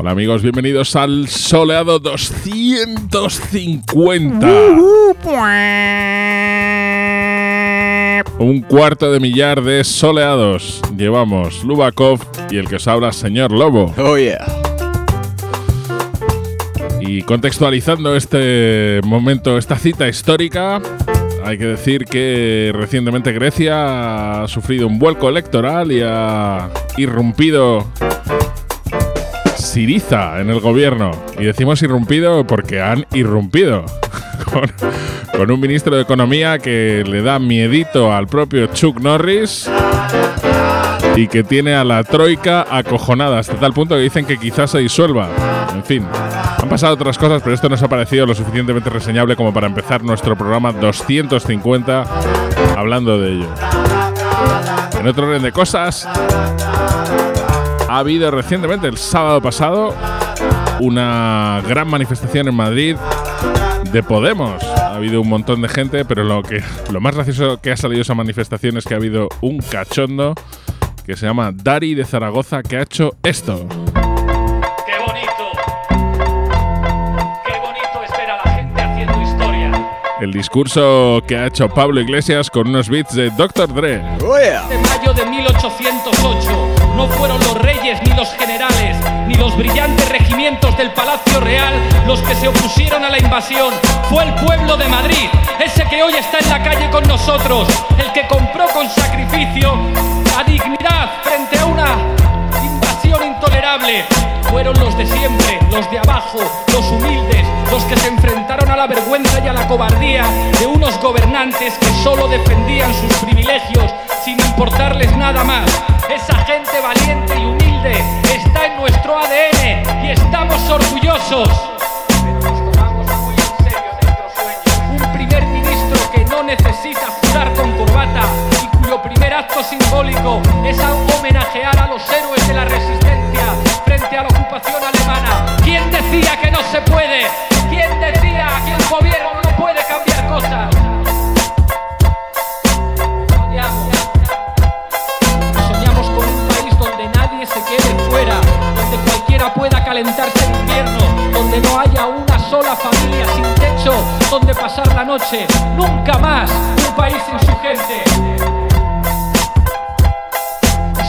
Hola amigos, bienvenidos al soleado 250. Un cuarto de millar de soleados. Llevamos Lubakov y el que os habla, señor Lobo. Oh yeah. Y contextualizando este momento, esta cita histórica, hay que decir que recientemente Grecia ha sufrido un vuelco electoral y ha irrumpido Siriza en el gobierno. Y decimos irrumpido porque han irrumpido. Con, un ministro de Economía que le da miedito al propio Chuck Norris y que tiene a la troika acojonada hasta tal punto que dicen que quizás se disuelva. En fin, han pasado otras cosas, pero esto nos ha parecido lo suficientemente reseñable como para empezar nuestro programa 250 hablando de ello. En otro orden de cosas, ha habido recientemente, el sábado pasado, una gran manifestación en Madrid de Podemos. Ha habido un montón de gente, pero lo, que, lo más gracioso que ha salido de esa manifestación es que ha habido un cachondo que se llama Dari de Zaragoza que ha hecho esto. ¡Qué bonito! ¡Qué bonito es ver a la gente haciendo historia! El discurso que ha hecho Pablo Iglesias con unos beats de Dr. Dre. Oh yeah. De mayo de 1808 no fueron los reyes ni los generales ni los brillantes regimientos del Palacio Real los que se opusieron a la invasión. Fue el pueblo de Madrid, ese que hoy está en la calle con nosotros, el que compró con sacrificio la dignidad frente a una invasión intolerable. Fueron los de siempre, los de abajo, los humildes, los que se enfrentaron a la vergüenza y a la cobardía de unos gobernantes que solo defendían sus privilegios sin importarles nada más. Esa gente valiente y humilde está en nuestro ADN y estamos orgullosos. Un primer ministro que no necesita jurar con corbata y cuyo primer acto simbólico es a homenajear a los héroes de la resistencia frente a la ocupación alemana. ¿Quién decía que no se puede? Invierno, donde no haya una sola familia sin techo donde pasar la noche. Nunca más un país sin su gente.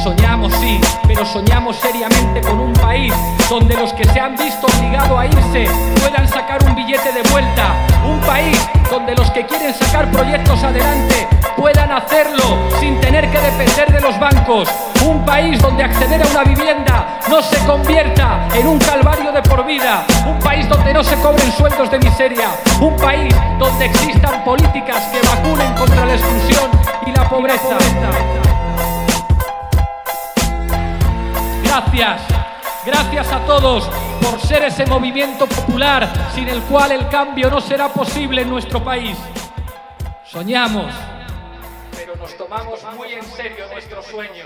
Soñamos, sí, pero soñamos seriamente con un país donde los que se han visto obligados a irse puedan sacar un billete de vuelta. Un país donde los que quieren sacar proyectos adelante puedan hacerlo sin tener que depender de los bancos. Un país donde acceder a una vivienda no se convierta en un calvario de por vida. Un país donde no se cobren sueldos de miseria. Un país donde existan políticas que vacunen contra la exclusión y la pobreza. Gracias, gracias a todos por ser ese movimiento popular sin el cual el cambio no será posible en nuestro país. Soñamos, pero nos tomamos muy en serio nuestros sueños.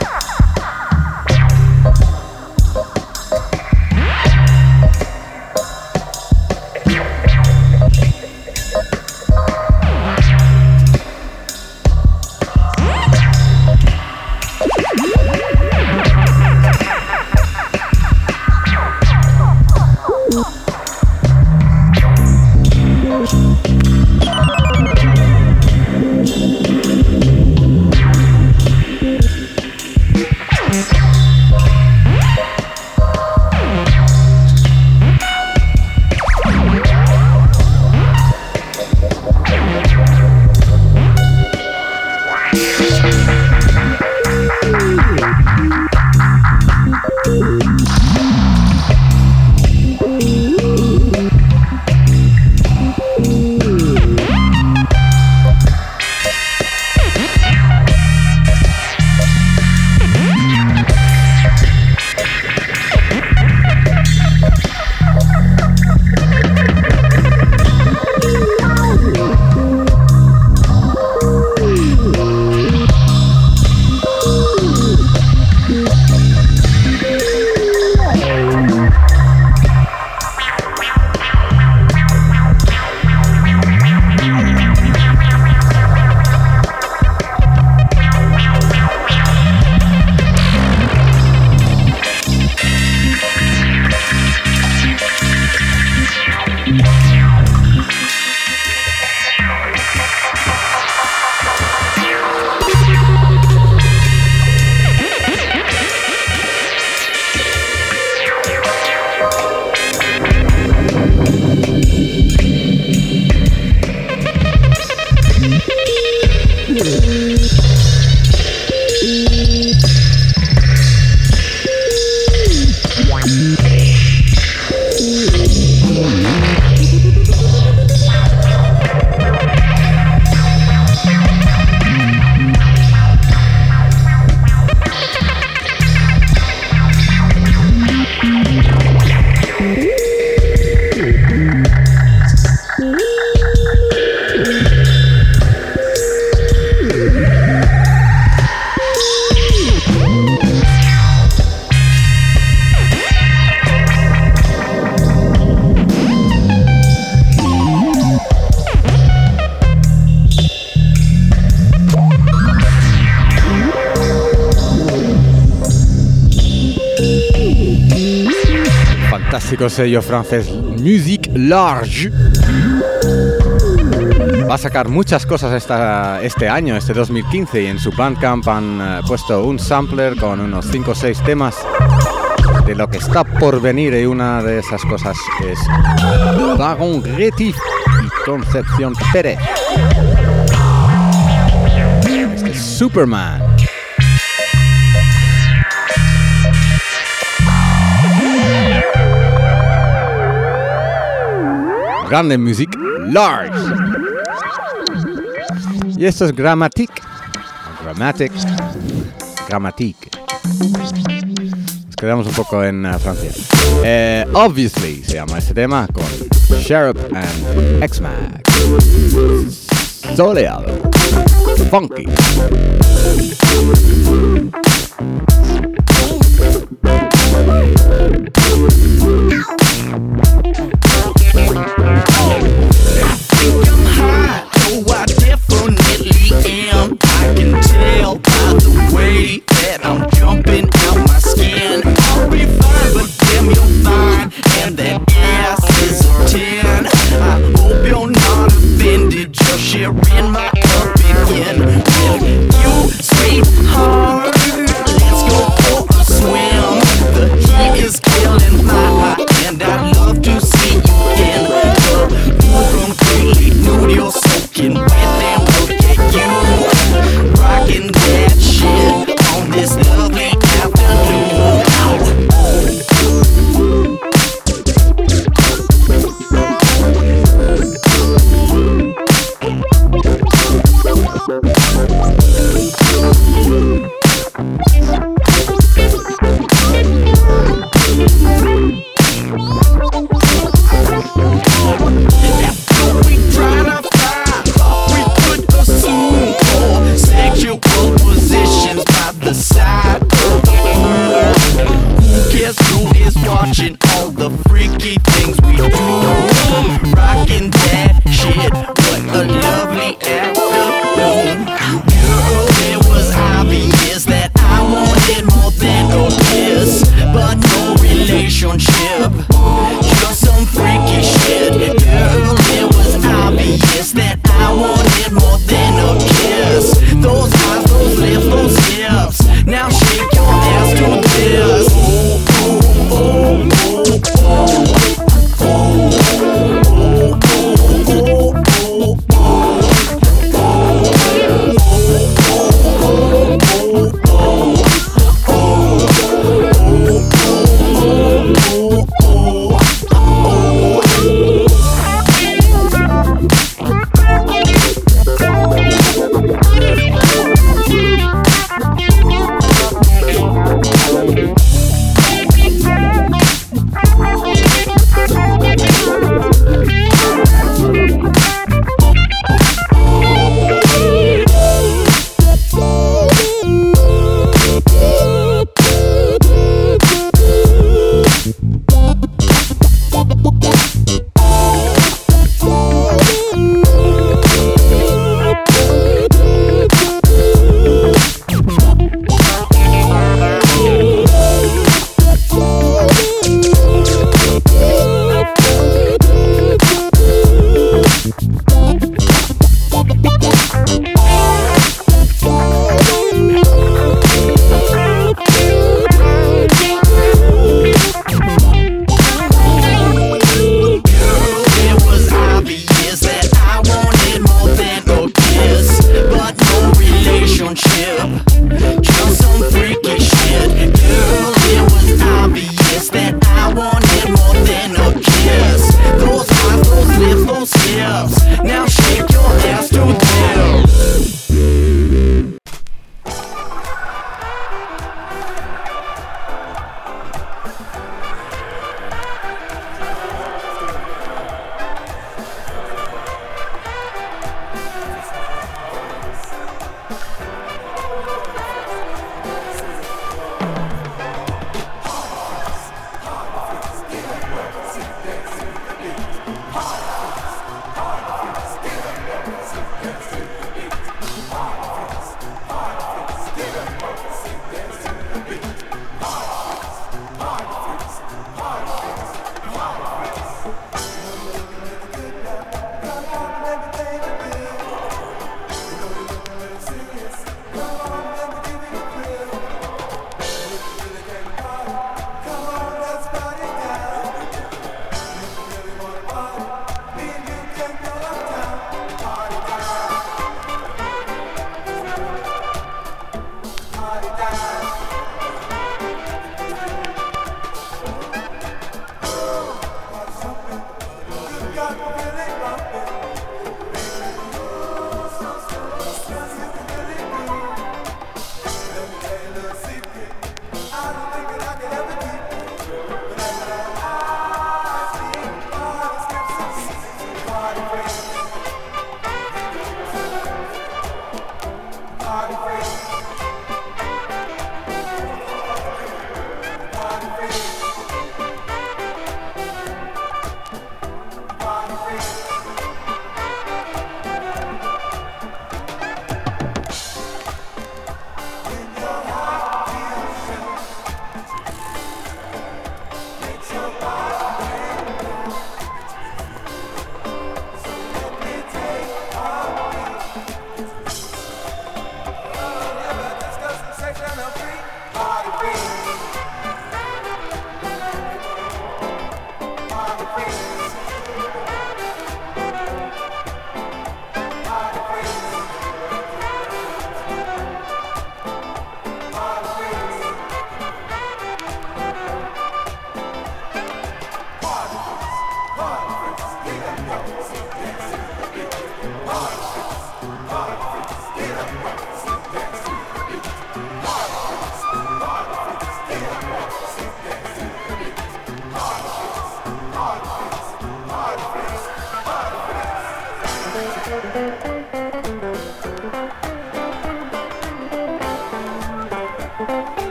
Podcast. Sello francés Musique Large va a sacar muchas cosas esta, este año, este 2015, y en su Bandcamp han eh, puesto un sampler con unos 5 o 6 temas de lo que está por venir y una de esas cosas es Baron Gretif y Concepción Pérez. Este Superman. grande music large. Y esto es Grammatic. Grammatic. Grammatic. Nos quedamos un poco en uh, Francia. Eh, obviously se llama este tema con Sheriff and X-Mac. Soleado. Funky. Oh!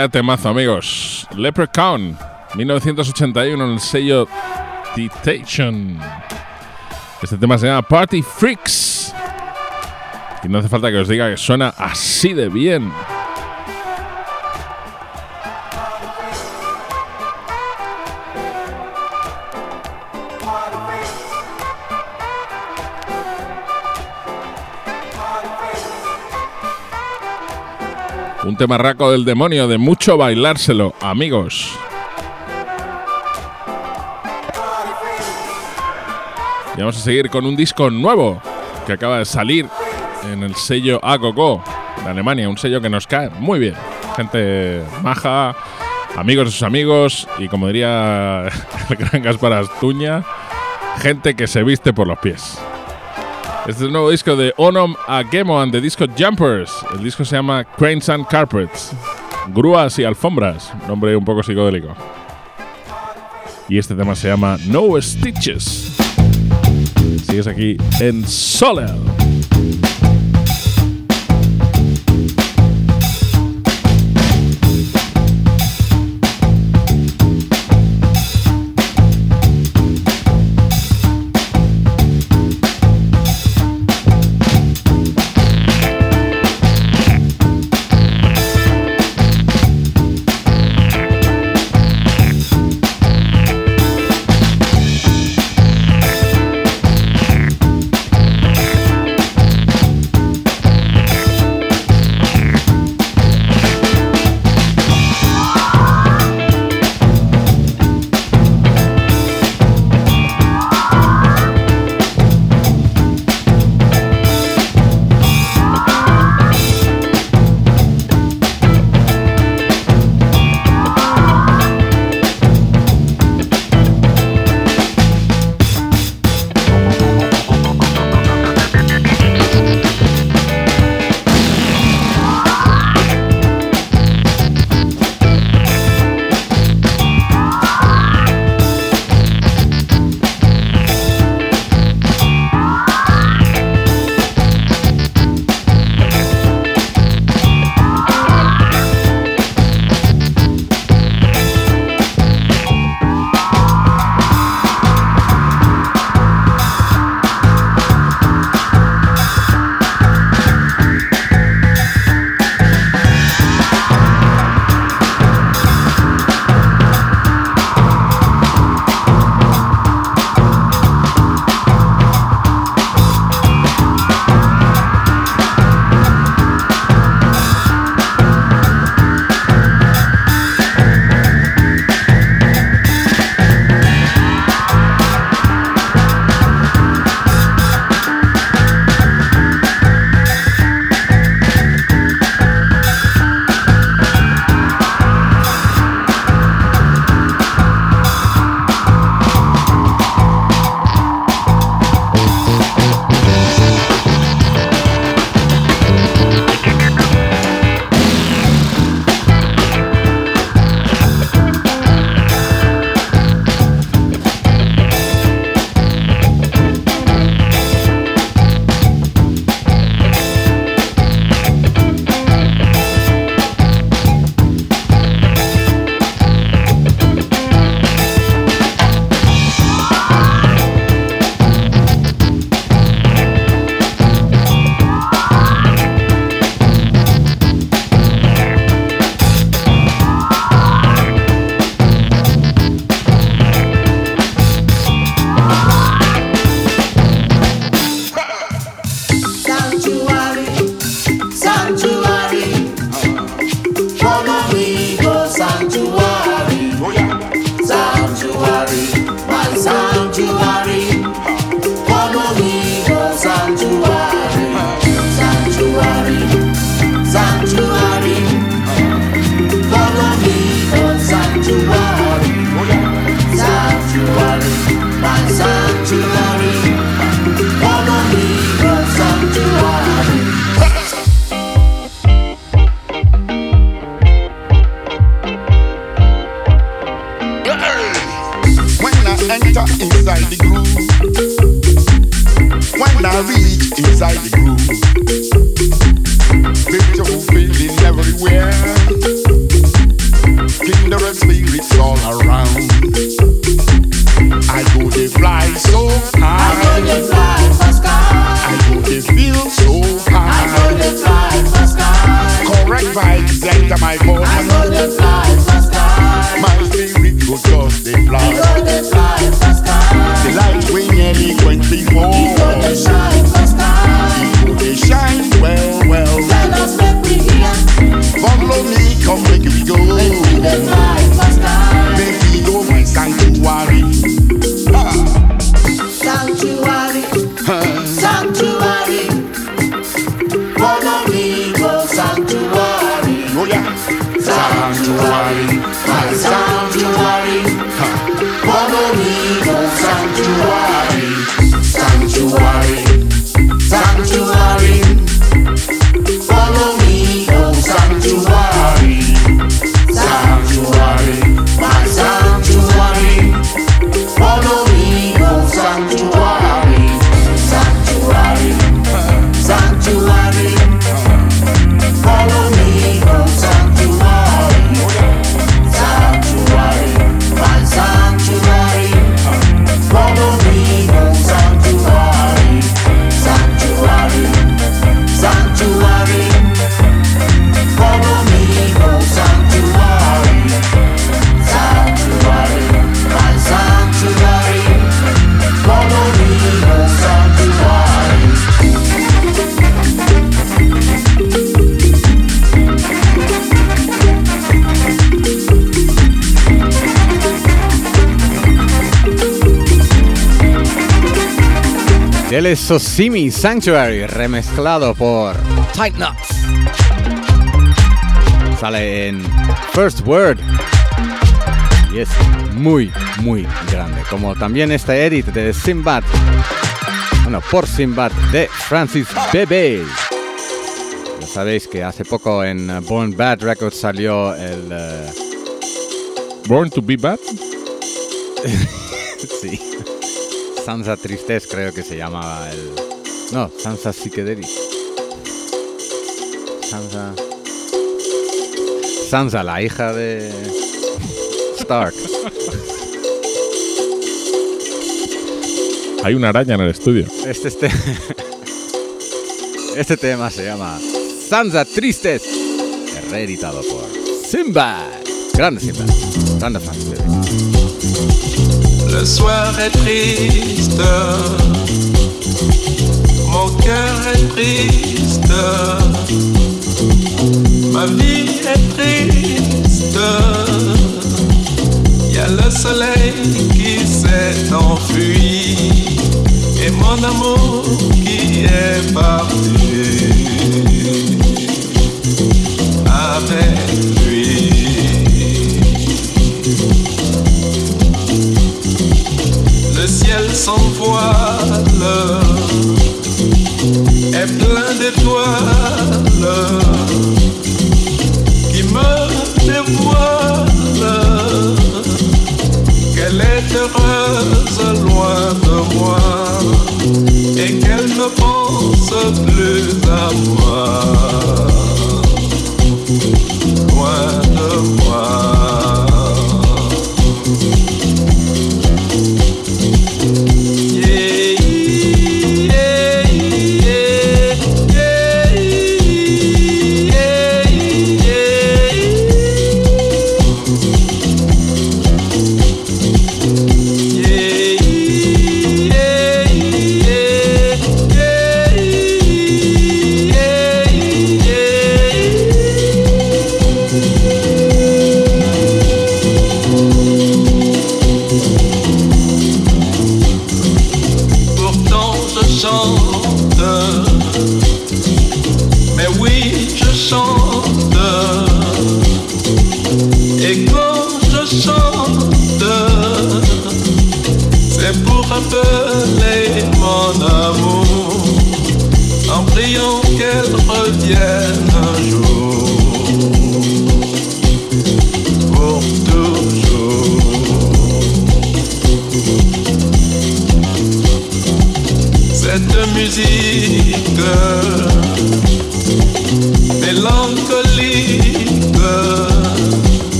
Vaya temazo, amigos. Leprechaun, 1981 en el sello Detation. Este tema se llama Party Freaks. Y no hace falta que os diga que suena así de bien. Temarraco del demonio, de mucho bailárselo, amigos. Y vamos a seguir con un disco nuevo que acaba de salir en el sello Agogo de Alemania, un sello que nos cae muy bien. Gente maja, amigos de sus amigos y como diría el gran Gaspar Astuña, gente que se viste por los pies. Este es el nuevo disco de Onom Agemo and the Disco Jumpers. El disco se llama Cranes and Carpets. Grúas y alfombras. Nombre un poco psicodélico. Y este tema se llama No Stitches. Sigues aquí en Soler. Jamaica, my boat. Sosimi Sanctuary, remezclado por Tight Nuts. Sale en First Word. Y es muy, muy grande. Como también este edit de Sinbad. Bueno, por Sinbad de Francis Bebe. Ya sabéis que hace poco en Born Bad Records salió el. uh, Born to be bad. sí. Sansa Tristez creo que se llamaba el... No, Sansa Psychedelic. Sansa... Sansa, la hija de... Stark. Hay una araña en el estudio. Este, este... Este tema se llama Sansa Tristes. Reeditado por Simba. Grande Simba. Grande Francis Le soir est triste, mon cœur est triste, ma vie est triste. Y a le soleil qui s'est enfui et mon amour qui est parti avec lui. Ciel sans voile est plein d'étoiles qui me dévoilent qu'elle est heureuse loin de moi et qu'elle ne pense plus à moi. Loin de moi.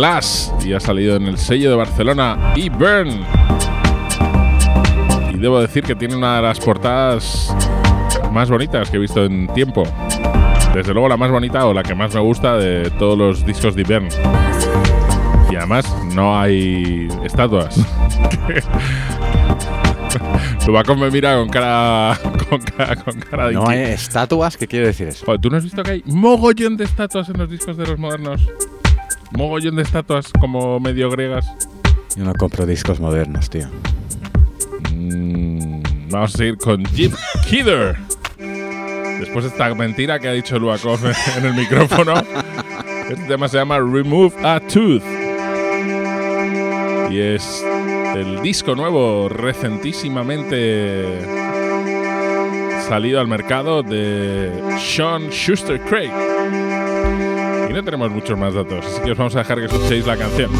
Glass y ha salido en el sello de Barcelona y Burn. Y debo decir que tiene una de las portadas más bonitas que he visto en tiempo. Desde luego la más bonita o la que más me gusta de todos los discos de Burn. Y además no hay estatuas. Lubaco me mira con cara, con cara, con cara de ¿No hay estatuas? ¿Qué quiere decir eso? Joder, ¿tú no has visto que hay mogollón de estatuas en los discos de los modernos? Mogollón de estatuas como medio griegas. Yo no compro discos modernos, tío. Mm, vamos a seguir con Jim Kidder. Después de esta mentira que ha dicho Luakov en el micrófono, este tema se llama Remove a Tooth. Y es el disco nuevo, recentísimamente salido al mercado de Sean Schuster Craig. Y no tenemos muchos más datos, así que os vamos a dejar que escuchéis la canción.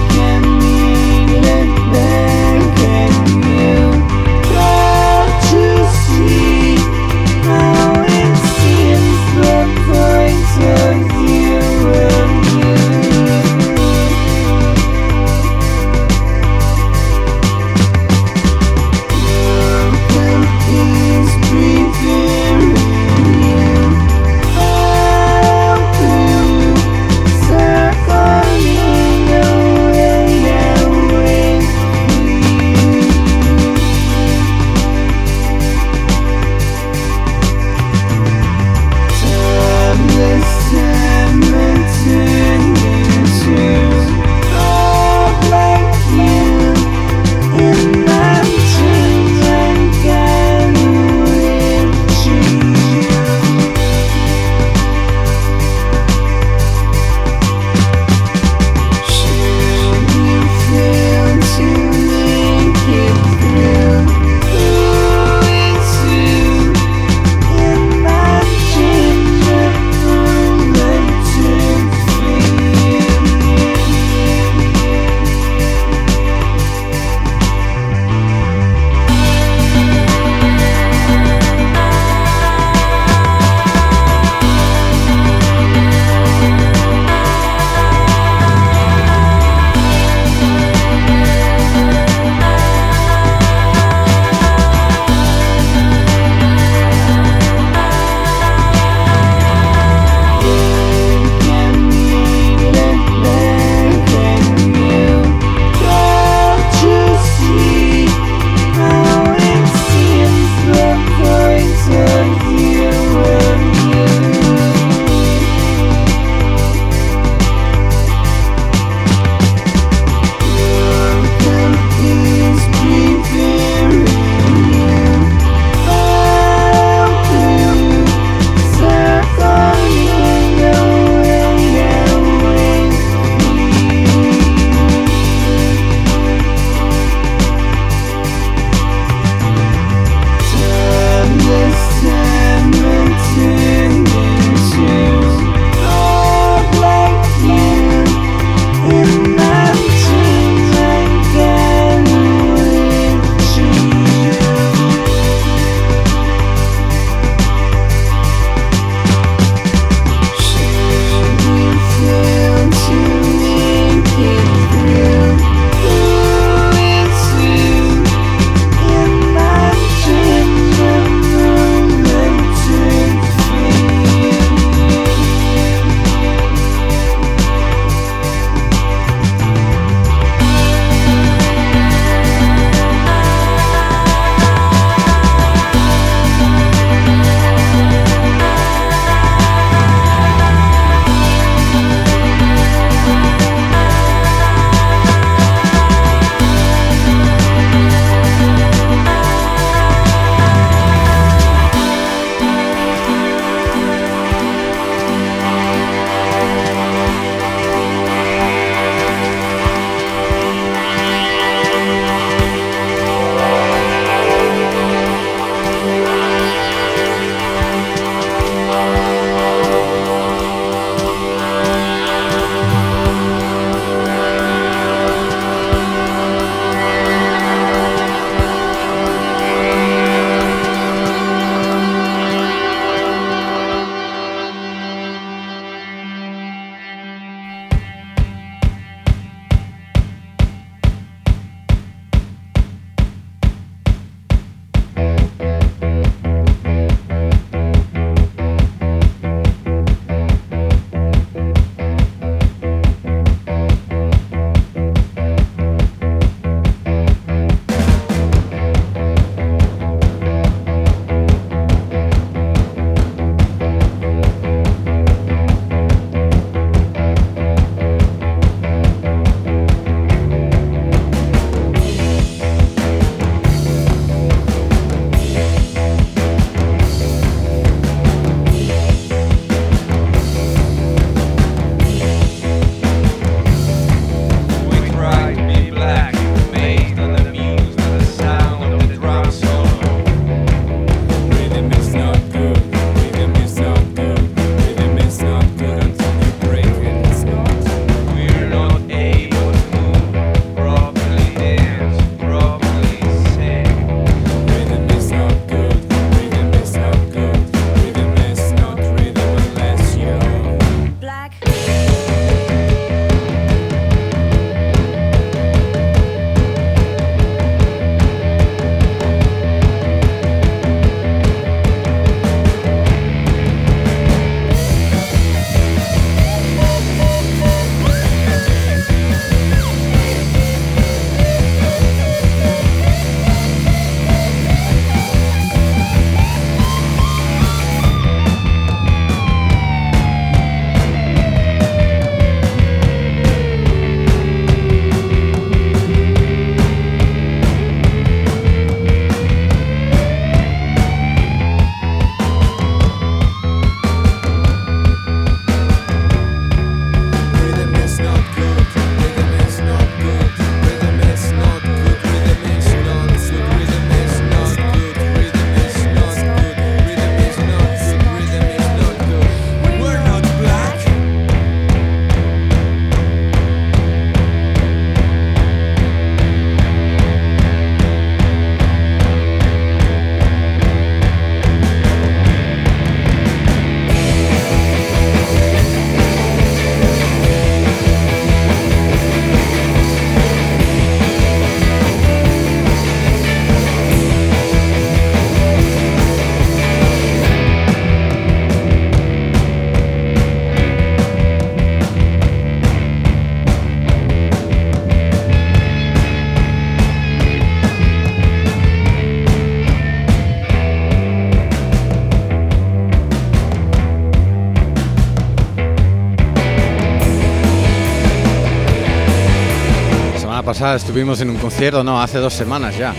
Pasada estuvimos en un concierto, no, hace dos semanas ya,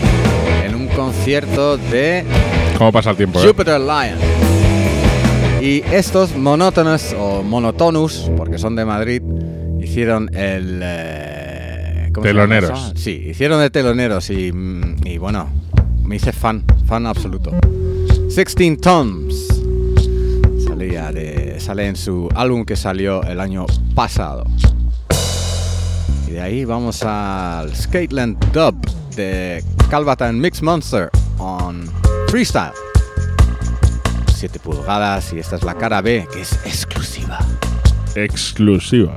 en un concierto de ¿Cómo pasa el tiempo? eh? Jupiter Lion. Y estos monótonos o monotonus, porque son de Madrid, hicieron el... eh, ¿cómo se llama Teloneros. Sí, hicieron de teloneros y, mm, y bueno, me hice fan, fan absoluto. 16 Toms. Salía de, sale en su álbum que salió el año pasado. De ahí vamos al Skateland Dub de Calvatan Mix Monster on Freestyle. 7 pulgadas y esta es la cara B que es exclusiva. Exclusiva.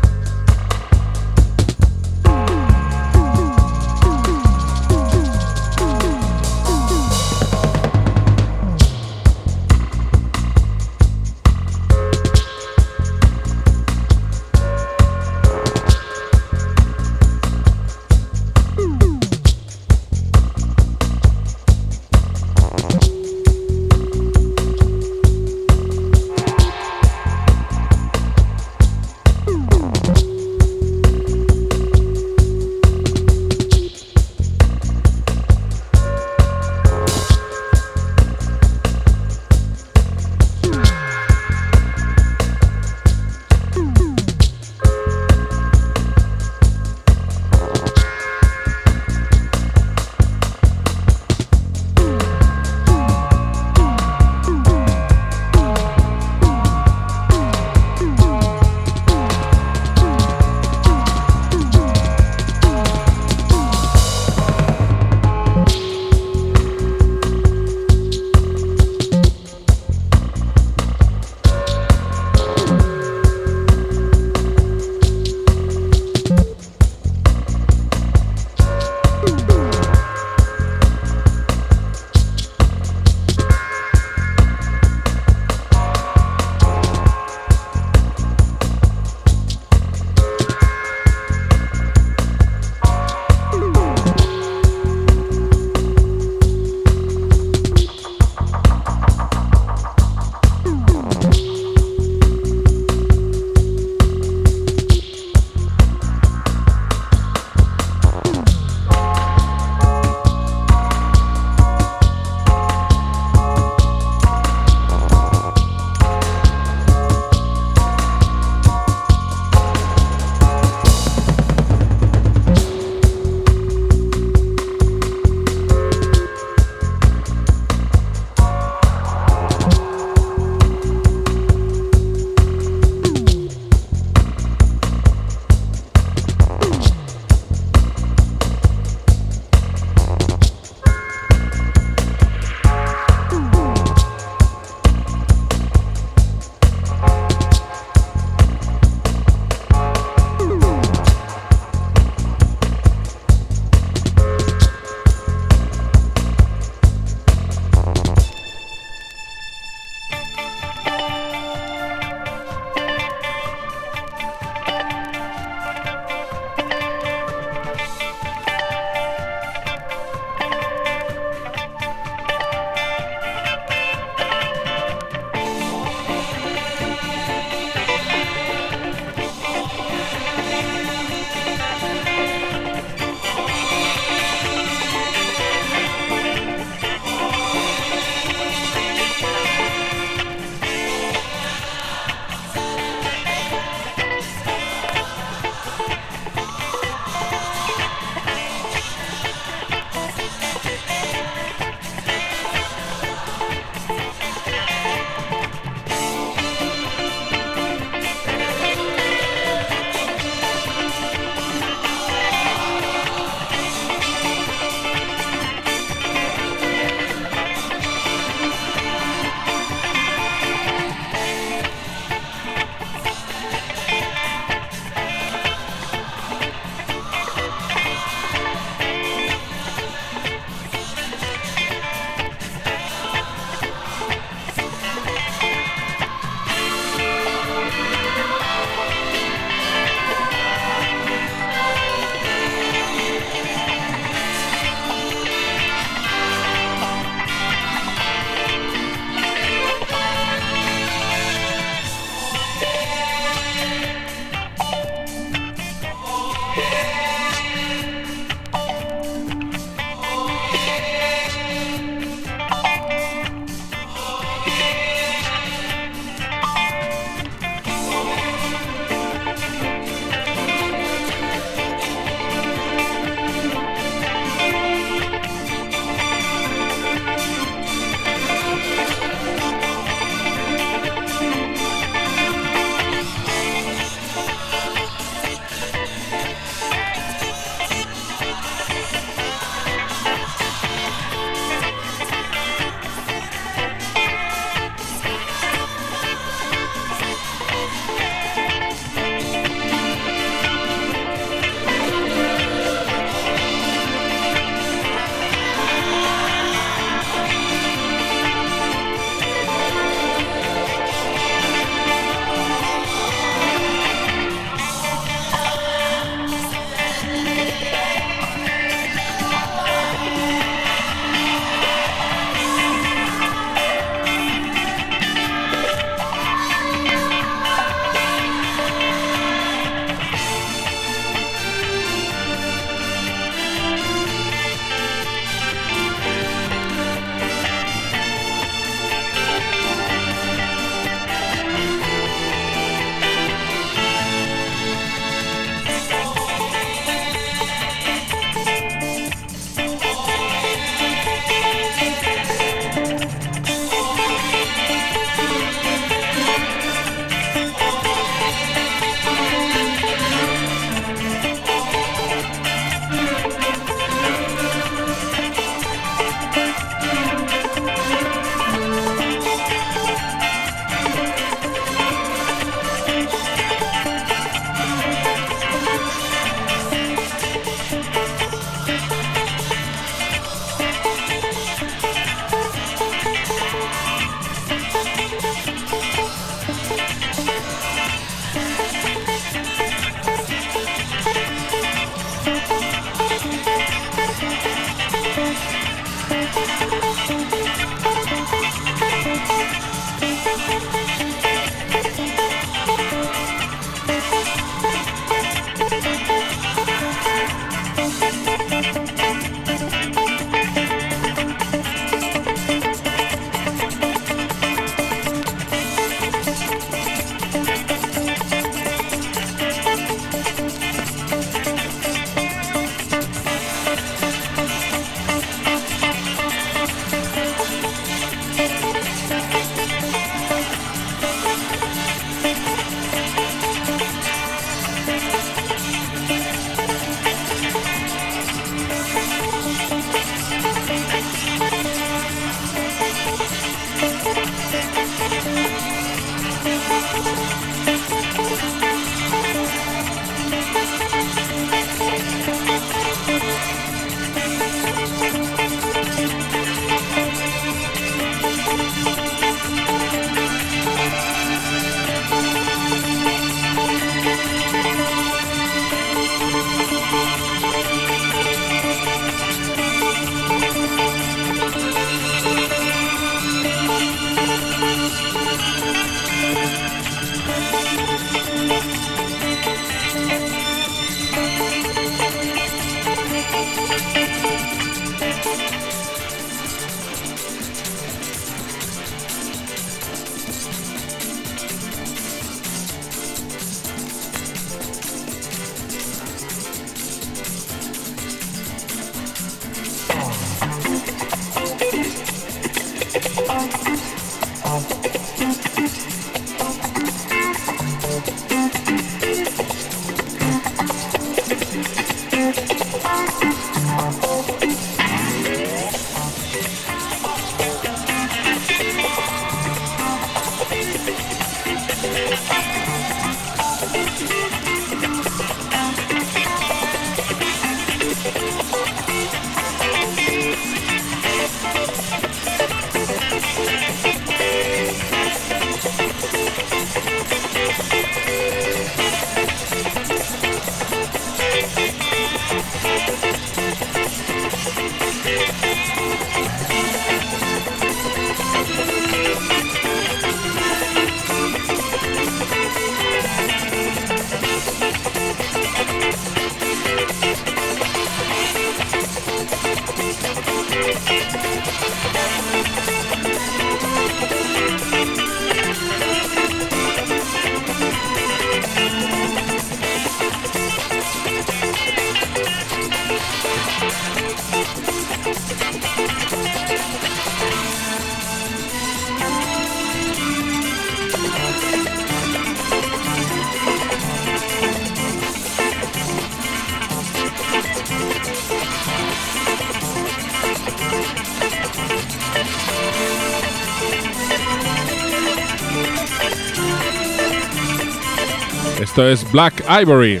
Esto es Black Ivory.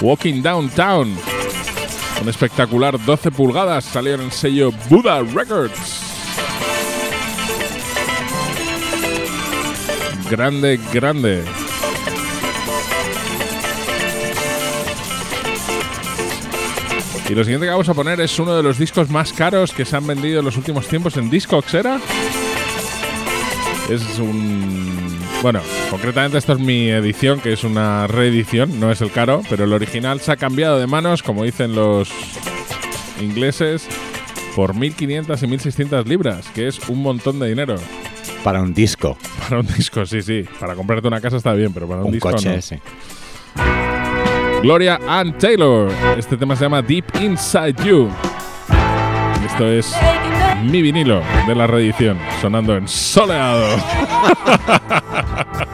Walking Downtown. Un espectacular 12 pulgadas salió en el sello Buddha Records. Grande, grande. Y lo siguiente que vamos a poner es uno de los discos más caros que se han vendido en los últimos tiempos en Discogs, ¿era? Es un... Bueno, concretamente esto es mi edición, que es una reedición, no es el caro, pero el original se ha cambiado de manos, como dicen los ingleses, por 1.500 y 1.600 libras, que es un montón de dinero. Para un disco, Para un disco, sí, sí. Para comprarte una casa está bien, pero para un, un disco coche, no. sí. Gloria Ann Taylor. Este tema se llama Deep Inside You. Esto es mi vinilo de la reedición, sonando en soleado.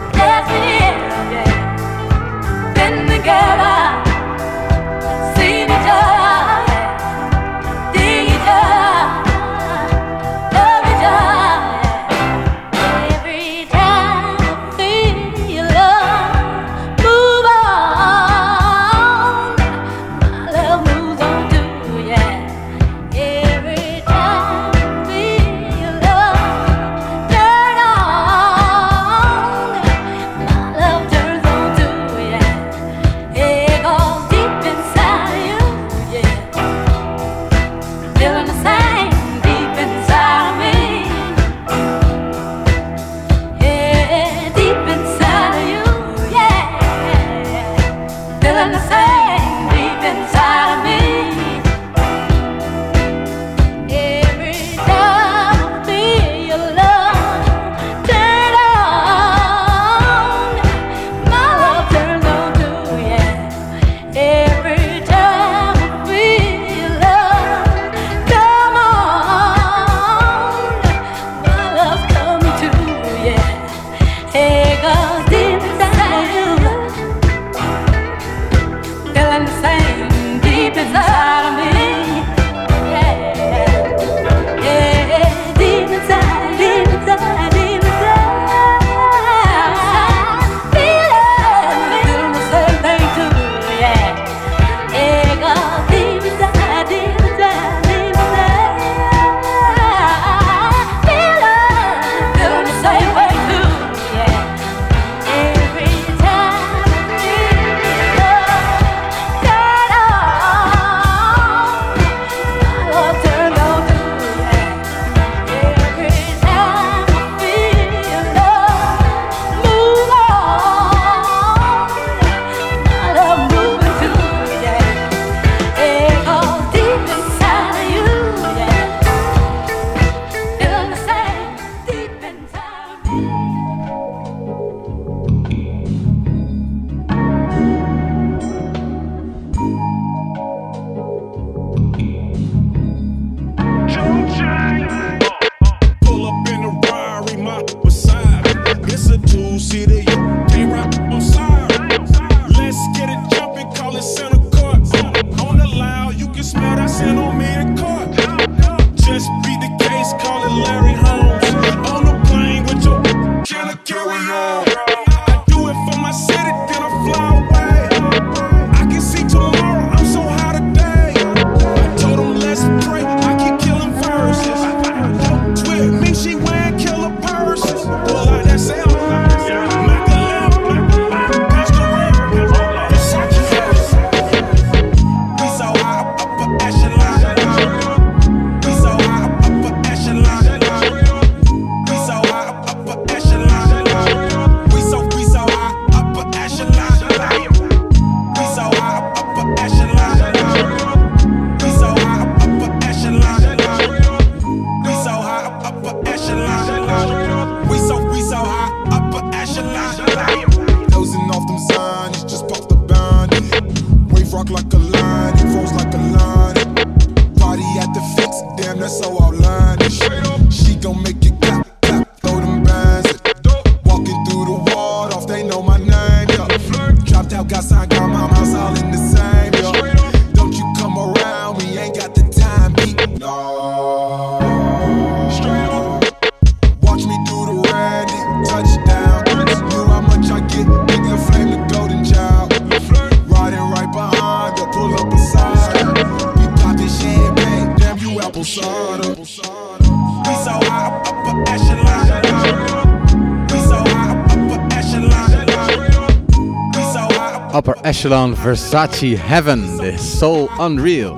Echelon Versace Heaven de Soul Unreal.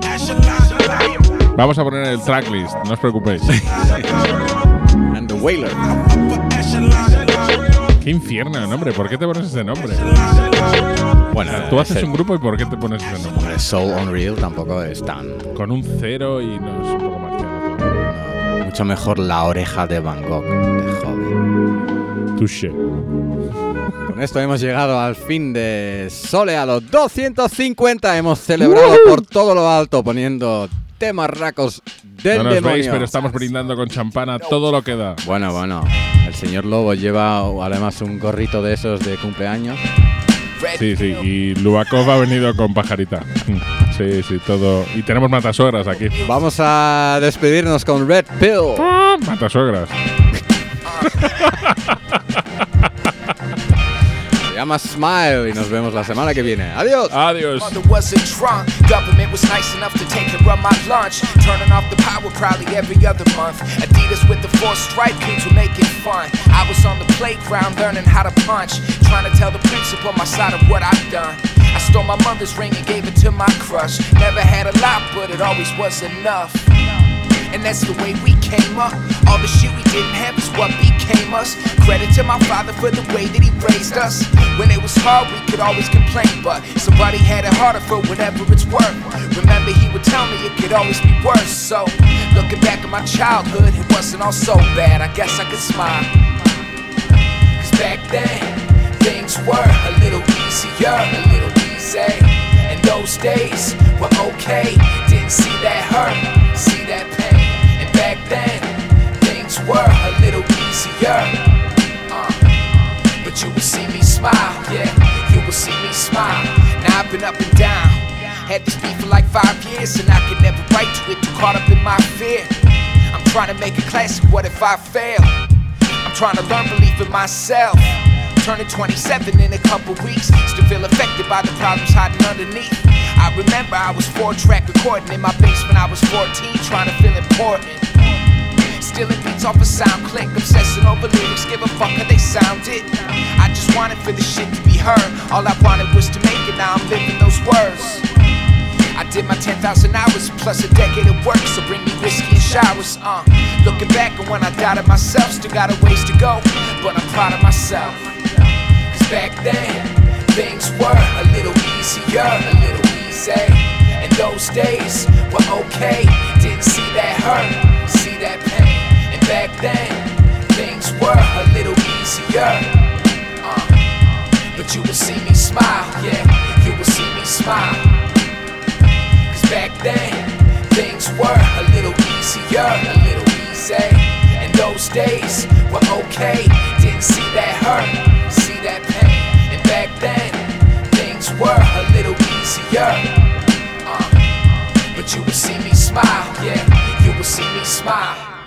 Vamos a poner el tracklist, no os preocupéis. And the Wailer. Qué infierno, nombre. ¿Por qué te pones ese nombre? Bueno, Tú haces un grupo y ¿por qué te pones ese nombre? Hombre, Soul Unreal tampoco es tan. Con un cero y no es un poco marciano no, mucho mejor la oreja de Van Gogh de joven. Touché. Con esto hemos llegado al fin de Sole a los 250. Hemos celebrado por todo lo alto poniendo temas racos del No nos demonio. veis, pero estamos brindando con champana todo lo que da. Bueno, bueno. El señor Lobo lleva además un gorrito de esos de cumpleaños. Sí, sí. Y Lubakov ha venido con pajarita. Sí, sí, todo. Y tenemos matasuegras aquí. Vamos a despedirnos con Red Pill. Matasuegras. Se llama Smile y nos vemos la semana que viene. Adiós. Adiós. Mother wasn't drunk. Government was nice enough to take and run my lunch. Turning off the power probably every other month. Adidas with the four stripe kids were making fun. I was on the playground learning how to punch. Trying to tell the principal my side of what I've done. I stole my mother's ring and gave it to my crush. Never had a lot, but it always was enough. And that's the way we came up. All the shit we didn't have is what became us. Credit to my father for the way that he raised us. When it was hard, we could always complain, but somebody had it harder for whatever it's worth. Remember, he would tell me it could always be worse. So, looking back at my childhood, it wasn't all so bad. I guess I could smile. Cause back then, things were a little easier, a little easy. And those days were okay. Didn't see that hurt, then, things were a little easier. Uh, but you will see me smile, yeah, you will see me smile. Now I've been up and down. Had this beat for like five years, and I could never write to it, too caught up in my fear. I'm trying to make a classic, what if I fail? I'm trying to learn belief in myself. Turning 27 in a couple weeks, still feel affected by the problems hiding underneath. I remember I was four track recording in my basement. I was 14, trying to feel important. Stealing beats off a sound click, obsessing over lyrics, give a fuck how they sounded. I just wanted for the shit to be heard. All I wanted was to make it, now I'm living those words. I did my 10,000 hours plus a decade of work, so bring me whiskey and showers. Uh, looking back on when I doubted myself, still got a ways to go, but I'm proud of myself. Cause back then, things were a little easier, a little easy. And those days were okay. Didn't see that hurt, see that pain. Back then, things were a little easier. Uh, but you will see me smile, yeah, you will see me smile. Cause back then, things were a little easier, a little easy. And those days were okay. Didn't see that hurt, see that pain. And back then, things were a little easier. Uh, but you will see me smile, yeah, you will see me smile.